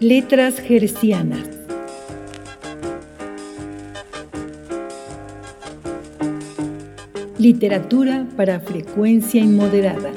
Letras Gercianas. Literatura para frecuencia inmoderada.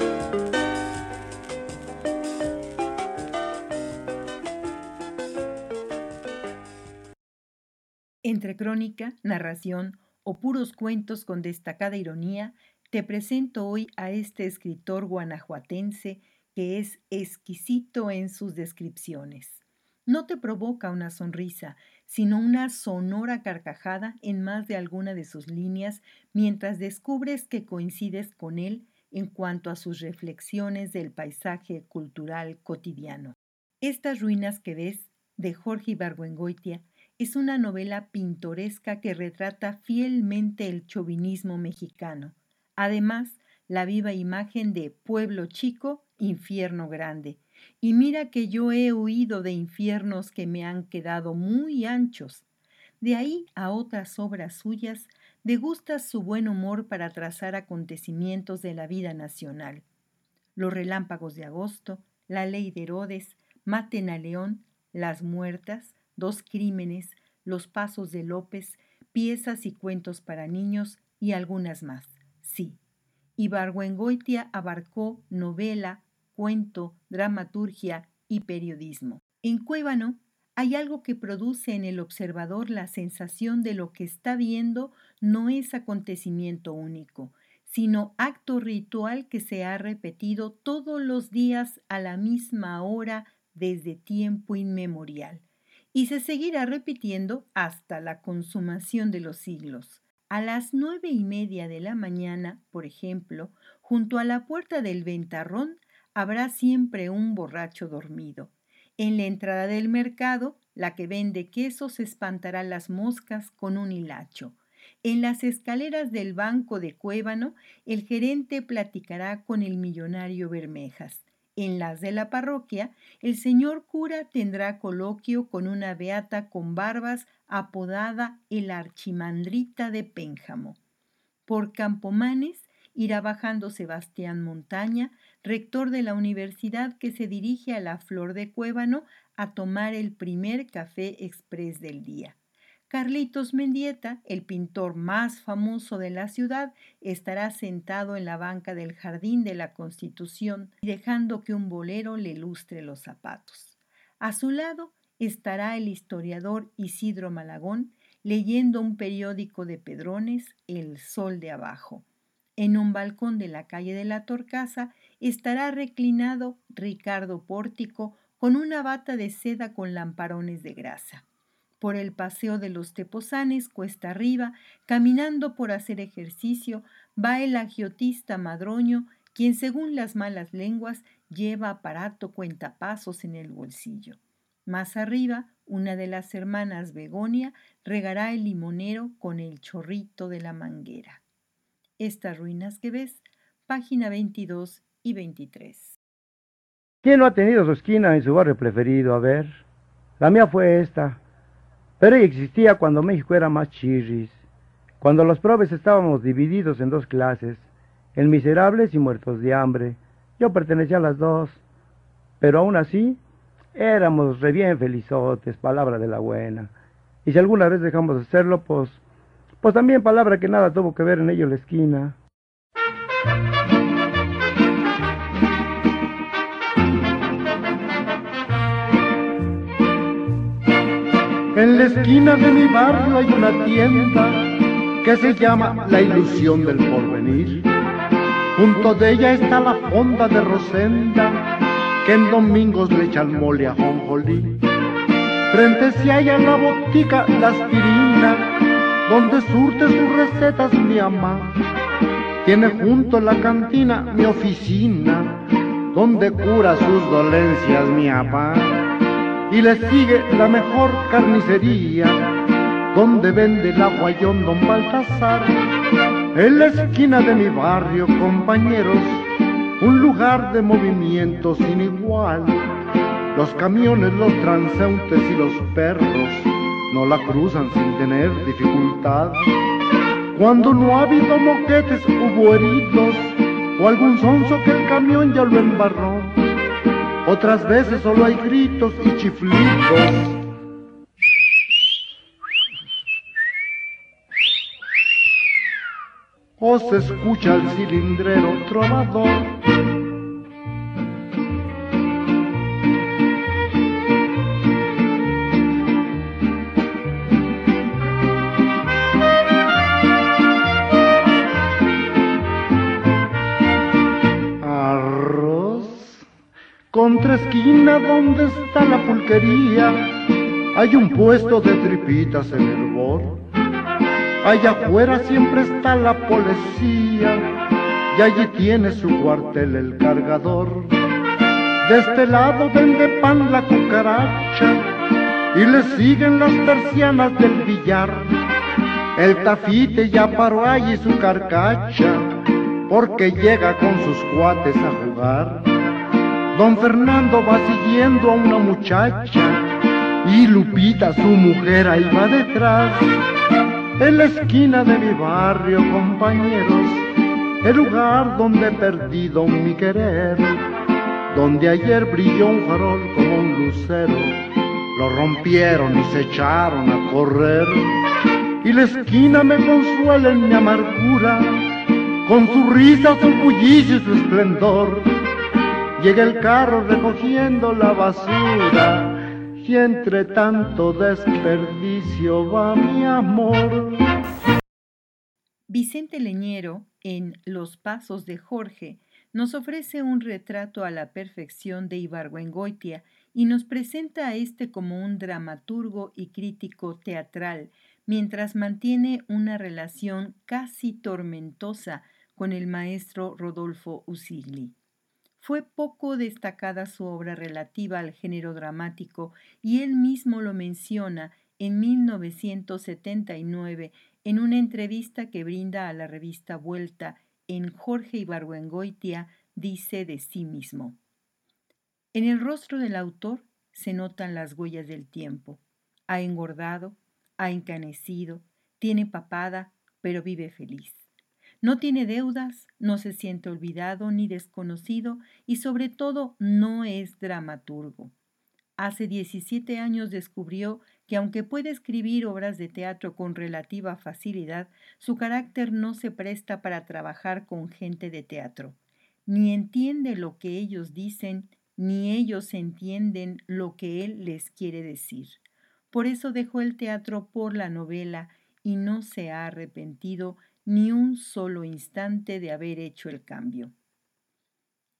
Entre crónica, narración o puros cuentos con destacada ironía, te presento hoy a este escritor guanajuatense que es exquisito en sus descripciones no te provoca una sonrisa, sino una sonora carcajada en más de alguna de sus líneas mientras descubres que coincides con él en cuanto a sus reflexiones del paisaje cultural cotidiano. Estas ruinas que ves, de Jorge Ibargüengoitia, es una novela pintoresca que retrata fielmente el chauvinismo mexicano. Además, la viva imagen de pueblo chico, infierno grande, y mira que yo he huido de infiernos que me han quedado muy anchos. De ahí a otras obras suyas, degustas su buen humor para trazar acontecimientos de la vida nacional. Los relámpagos de agosto, la ley de Herodes, Maten a León, Las Muertas, Dos Crímenes, Los Pasos de López, Piezas y Cuentos para Niños y algunas más. Sí. Ibargüengoitia abarcó novela, cuento, dramaturgia y periodismo. En Cuébano hay algo que produce en el observador la sensación de lo que está viendo no es acontecimiento único, sino acto ritual que se ha repetido todos los días a la misma hora desde tiempo inmemorial, y se seguirá repitiendo hasta la consumación de los siglos. A las nueve y media de la mañana, por ejemplo, junto a la puerta del ventarrón, habrá siempre un borracho dormido. En la entrada del mercado, la que vende quesos espantará las moscas con un hilacho. En las escaleras del banco de Cuébano, el gerente platicará con el millonario Bermejas. En las de la parroquia, el señor cura tendrá coloquio con una beata con barbas apodada el archimandrita de Pénjamo. Por Campomanes irá bajando Sebastián Montaña, rector de la universidad que se dirige a la Flor de Cuébano a tomar el primer café express del día. Carlitos Mendieta, el pintor más famoso de la ciudad, estará sentado en la banca del Jardín de la Constitución, dejando que un bolero le lustre los zapatos. A su lado estará el historiador Isidro Malagón, leyendo un periódico de Pedrones, El Sol de Abajo. En un balcón de la calle de la Torcaza estará reclinado Ricardo Pórtico con una bata de seda con lamparones de grasa. Por el paseo de los Teposanes, cuesta arriba, caminando por hacer ejercicio, va el agiotista madroño, quien según las malas lenguas lleva aparato cuentapasos en el bolsillo. Más arriba, una de las hermanas Begonia regará el limonero con el chorrito de la manguera. Estas ruinas que ves, página 22 y 23. ¿Quién no ha tenido su esquina en su barrio preferido? A ver, la mía fue esta. Pero existía cuando México era más chirris, cuando los probes estábamos divididos en dos clases, en miserables y muertos de hambre. Yo pertenecía a las dos, pero aún así éramos re bien felizotes, palabra de la buena. Y si alguna vez dejamos de hacerlo, pues pues también palabra que nada tuvo que ver en ello la esquina. En la esquina de mi barrio hay una tienda que se llama La Ilusión del Porvenir. Junto de ella está la fonda de Rosenda, que en domingos le echan mole a jonjolí. Frente se halla la botica La Aspirina, donde surte sus recetas mi ama. Tiene junto a la cantina mi oficina, donde cura sus dolencias mi papá. Y le sigue la mejor carnicería, donde vende el aguayón don Baltasar. En la esquina de mi barrio, compañeros, un lugar de movimiento sin igual. Los camiones, los transeúntes y los perros no la cruzan sin tener dificultad. Cuando no ha habido moquetes, hubo heridos o algún sonso que el camión ya lo embarró. otras veces solo hay gritos y chiflidos. O se escucha el cilindrero trovador. Contra esquina donde está la pulquería, hay un puesto de tripitas en el bor. Allá afuera siempre está la policía y allí tiene su cuartel el cargador. De este lado vende pan la cucaracha y le siguen las persianas del billar. El tafite ya paró allí su carcacha porque llega con sus cuates a jugar. Don Fernando va siguiendo a una muchacha y Lupita, su mujer, ahí va detrás. En la esquina de mi barrio, compañeros, el lugar donde he perdido mi querer, donde ayer brilló un farol como un lucero, lo rompieron y se echaron a correr. Y la esquina me consuela en mi amargura, con su risa, su bullicio y su esplendor Llega el carro recogiendo la basura y entre tanto desperdicio va mi amor. Vicente Leñero, en Los Pasos de Jorge, nos ofrece un retrato a la perfección de Ibargüengoitia y nos presenta a este como un dramaturgo y crítico teatral, mientras mantiene una relación casi tormentosa con el maestro Rodolfo Usigli. Fue poco destacada su obra relativa al género dramático y él mismo lo menciona en 1979 en una entrevista que brinda a la revista Vuelta en Jorge Ibargüengoitia dice de sí mismo. En el rostro del autor se notan las huellas del tiempo. Ha engordado, ha encanecido, tiene papada, pero vive feliz. No tiene deudas, no se siente olvidado ni desconocido y sobre todo no es dramaturgo. Hace 17 años descubrió que aunque puede escribir obras de teatro con relativa facilidad, su carácter no se presta para trabajar con gente de teatro. Ni entiende lo que ellos dicen, ni ellos entienden lo que él les quiere decir. Por eso dejó el teatro por la novela y no se ha arrepentido ni un solo instante de haber hecho el cambio.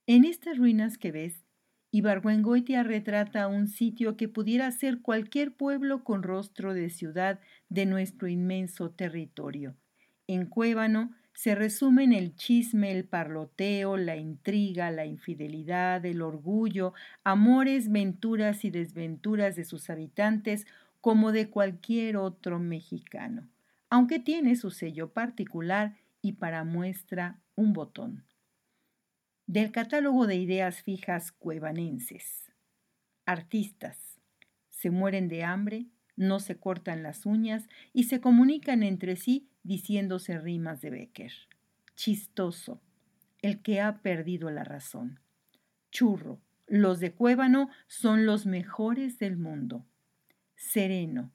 En estas ruinas que ves, Ibargüengoitia retrata un sitio que pudiera ser cualquier pueblo con rostro de ciudad de nuestro inmenso territorio. En Cuébano se resumen el chisme, el parloteo, la intriga, la infidelidad, el orgullo, amores, venturas y desventuras de sus habitantes como de cualquier otro mexicano aunque tiene su sello particular y para muestra un botón. Del catálogo de ideas fijas cuevanenses. Artistas. Se mueren de hambre, no se cortan las uñas y se comunican entre sí diciéndose rimas de Becker. Chistoso. El que ha perdido la razón. Churro. Los de Cuébano son los mejores del mundo. Sereno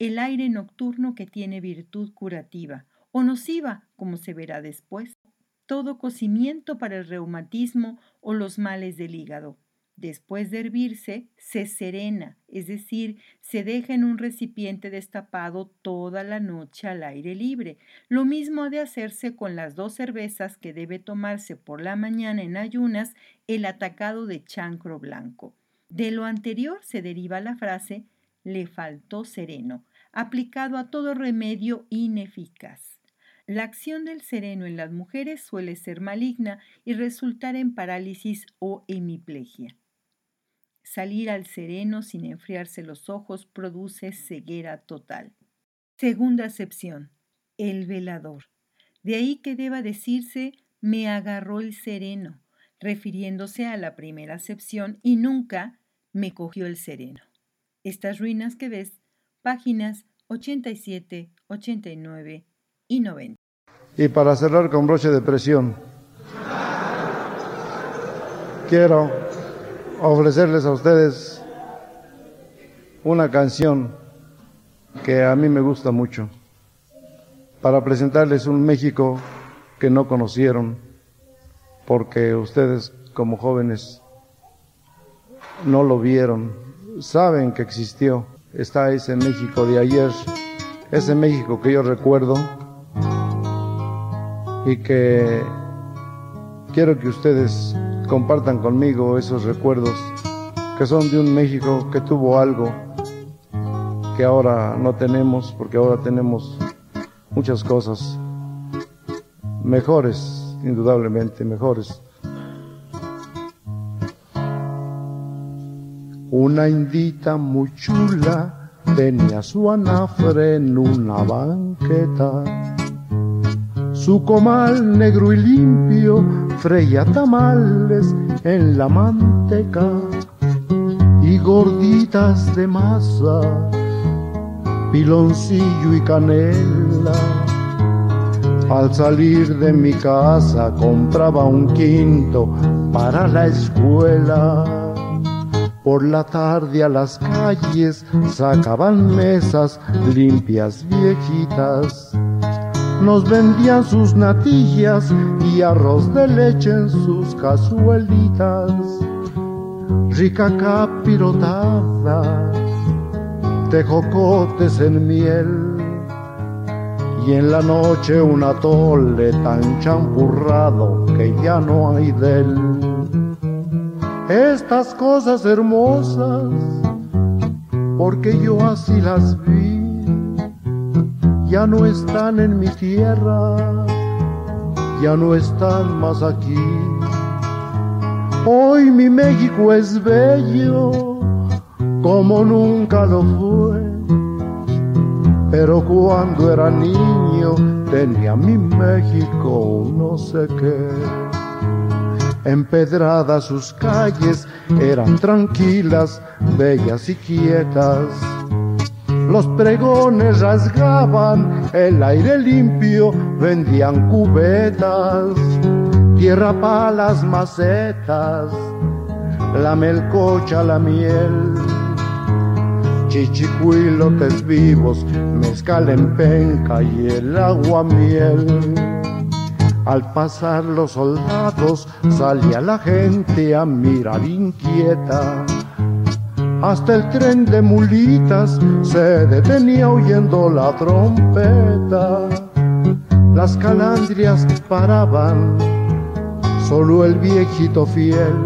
el aire nocturno que tiene virtud curativa o nociva, como se verá después. Todo cocimiento para el reumatismo o los males del hígado. Después de hervirse, se serena, es decir, se deja en un recipiente destapado toda la noche al aire libre. Lo mismo ha de hacerse con las dos cervezas que debe tomarse por la mañana en ayunas el atacado de chancro blanco. De lo anterior se deriva la frase le faltó sereno, aplicado a todo remedio ineficaz. La acción del sereno en las mujeres suele ser maligna y resultar en parálisis o hemiplegia. Salir al sereno sin enfriarse los ojos produce ceguera total. Segunda acepción. El velador. De ahí que deba decirse me agarró el sereno, refiriéndose a la primera acepción y nunca me cogió el sereno. Estas ruinas que ves páginas 87, 89 y 90. Y para cerrar con broche de presión, quiero ofrecerles a ustedes una canción que a mí me gusta mucho, para presentarles un México que no conocieron, porque ustedes como jóvenes no lo vieron, saben que existió, está ese México de ayer, ese México que yo recuerdo y que quiero que ustedes compartan conmigo esos recuerdos que son de un México que tuvo algo que ahora no tenemos, porque ahora tenemos muchas cosas mejores, indudablemente mejores. Una indita muy chula tenía su anafre en una banqueta. Su comal negro y limpio freía tamales en la manteca y gorditas de masa, piloncillo y canela. Al salir de mi casa compraba un quinto para la escuela. Por la tarde a las calles sacaban mesas limpias viejitas. Nos vendían sus natillas y arroz de leche en sus cazuelitas. Rica capirotada de jocotes en miel. Y en la noche un atole tan champurrado que ya no hay de él estas cosas hermosas, porque yo así las vi, ya no están en mi tierra, ya no están más aquí. Hoy mi México es bello, como nunca lo fue, pero cuando era niño tenía mi México no sé qué. Empedradas sus calles eran tranquilas, bellas y quietas. Los pregones rasgaban el aire limpio, vendían cubetas, tierra para las macetas, la melcocha, la miel, chichicuilotes vivos, mezcal en penca y el agua miel. Al pasar los soldados salía la gente a mirar inquieta. Hasta el tren de mulitas se detenía oyendo la trompeta. Las calandrias paraban, solo el viejito fiel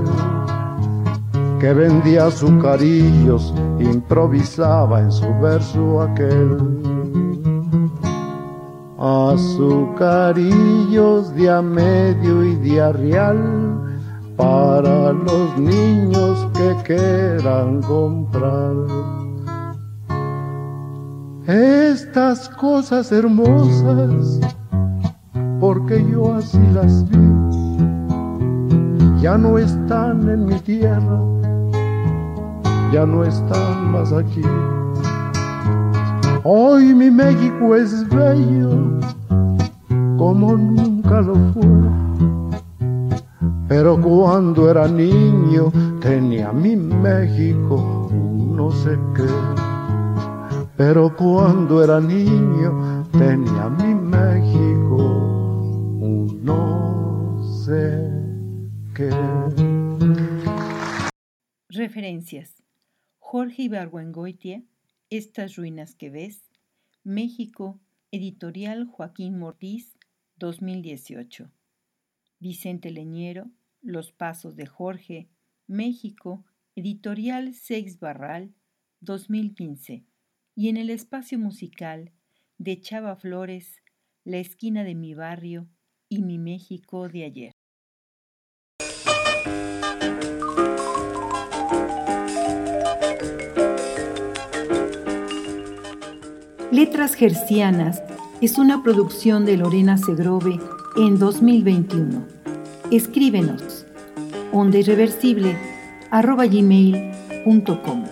que vendía azucarillos improvisaba en su verso aquel azucarillos de a medio y de real para los niños que quieran comprar. Estas cosas hermosas, porque yo así las vi, ya no están en mi tierra, ya no están más aquí. Hoy mi México es bello como nunca lo fue. Pero cuando era niño tenía mi México no sé qué. Pero cuando era niño tenía mi México no sé qué. Referencias. Jorge Ibargüengoitia estas ruinas que ves, México, editorial Joaquín Mortiz, 2018. Vicente Leñero, Los Pasos de Jorge, México, editorial Seix Barral, 2015. Y en el espacio musical de Chava Flores, La esquina de mi barrio y mi México de ayer. Letras Gercianas es una producción de Lorena Segrove en 2021. Escríbenos ondairreversible.com